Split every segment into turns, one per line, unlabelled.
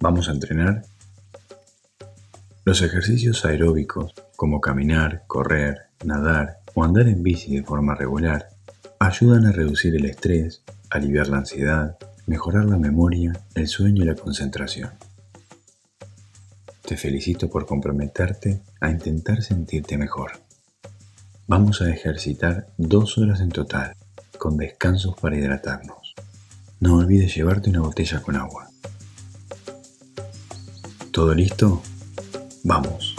¿Vamos a entrenar? Los ejercicios aeróbicos, como caminar, correr, nadar o andar en bici de forma regular, ayudan a reducir el estrés, aliviar la ansiedad, mejorar la memoria, el sueño y la concentración. Te felicito por comprometerte a intentar sentirte mejor. Vamos a ejercitar dos horas en total, con descansos para hidratarnos. No olvides llevarte una botella con agua. ¿Todo listo? Vamos.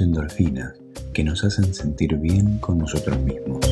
Endorfinas que nos hacen sentir bien con nosotros mismos.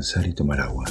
Descansar y tomar agua.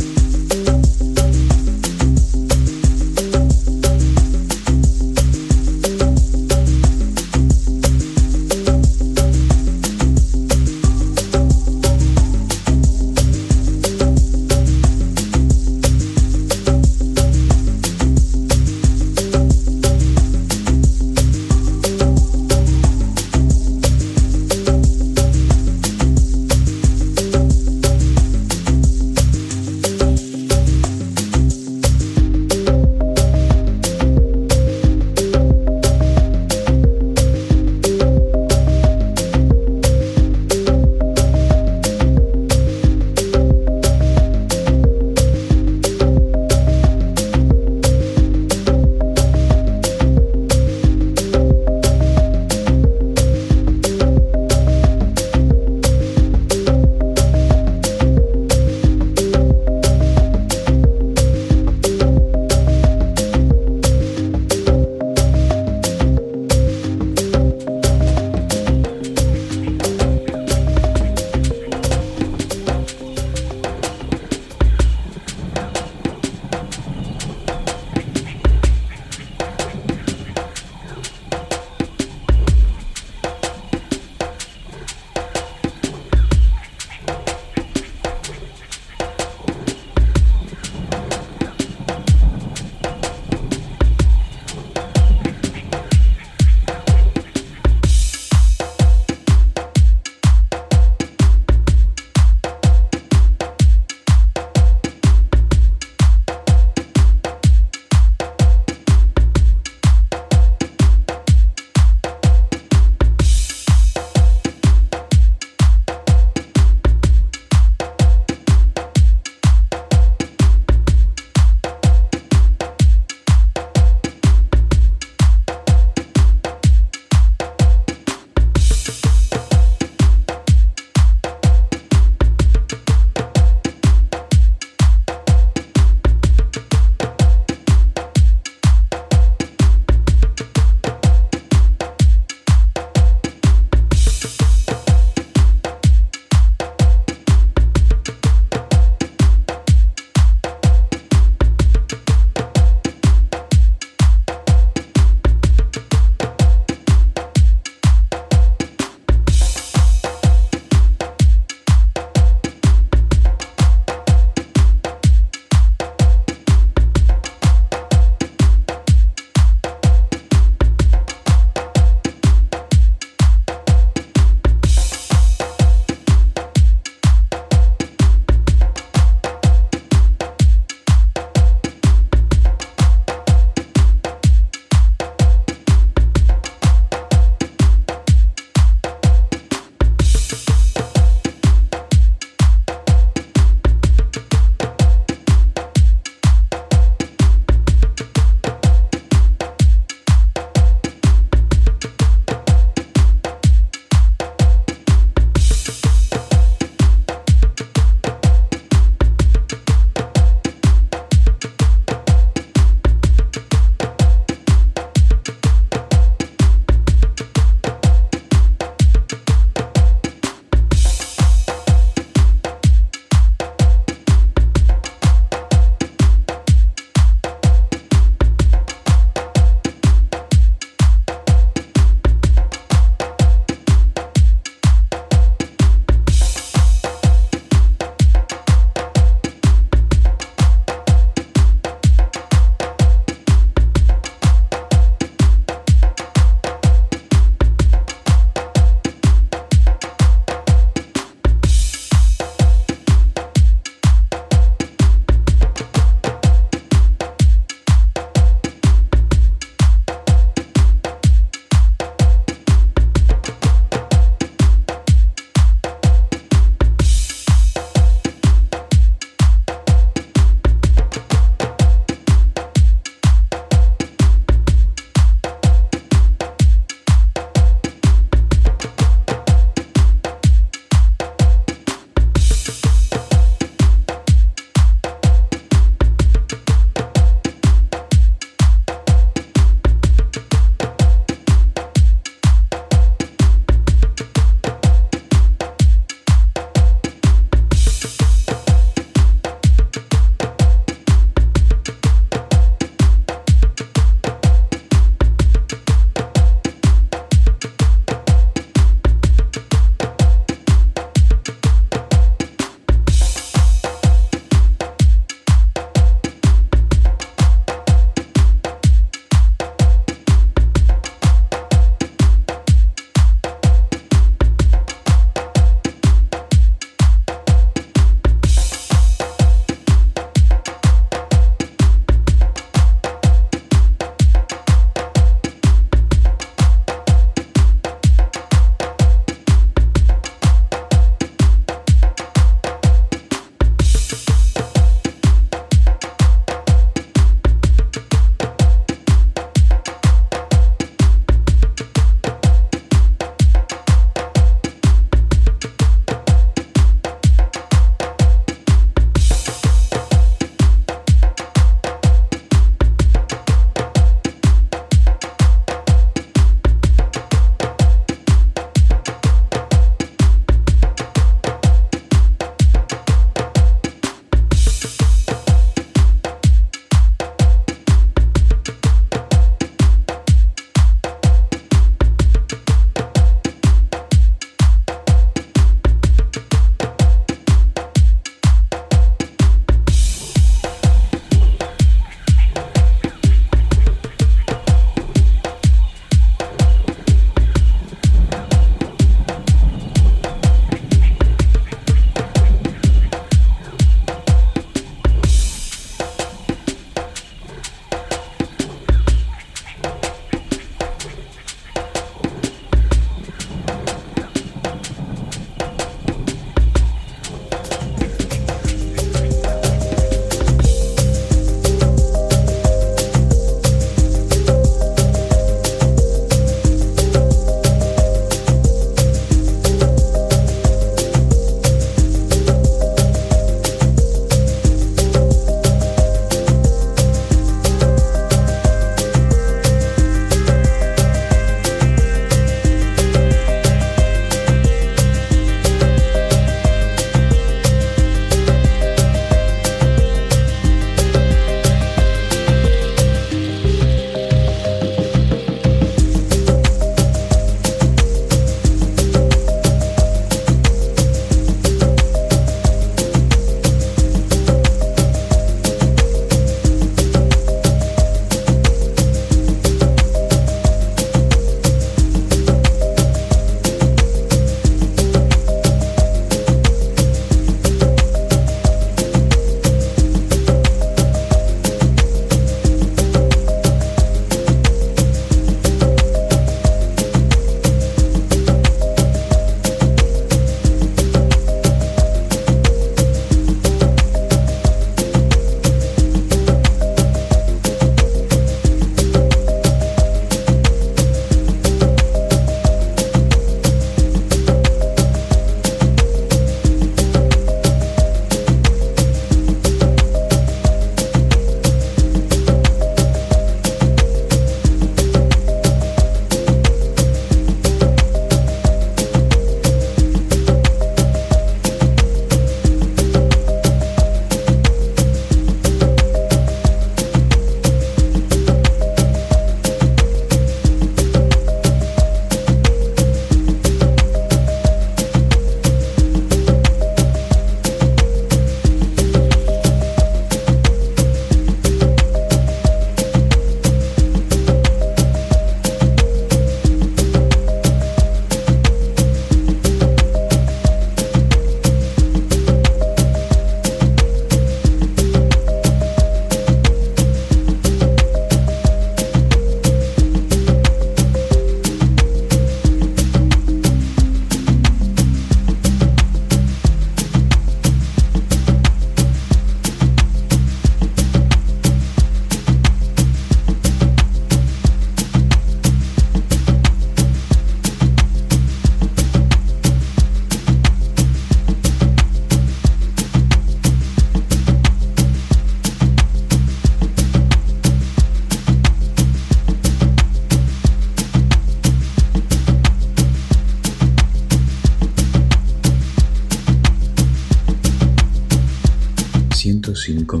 105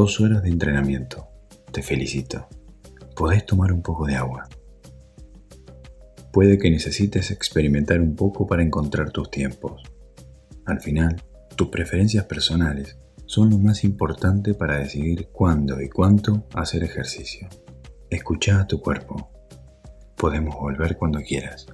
dos horas de entrenamiento. Te felicito. Podés tomar un poco de agua. Puede que necesites experimentar un poco para encontrar tus tiempos. Al final, tus preferencias personales son lo más importante para decidir cuándo y cuánto hacer ejercicio. Escucha a tu cuerpo. Podemos volver cuando quieras.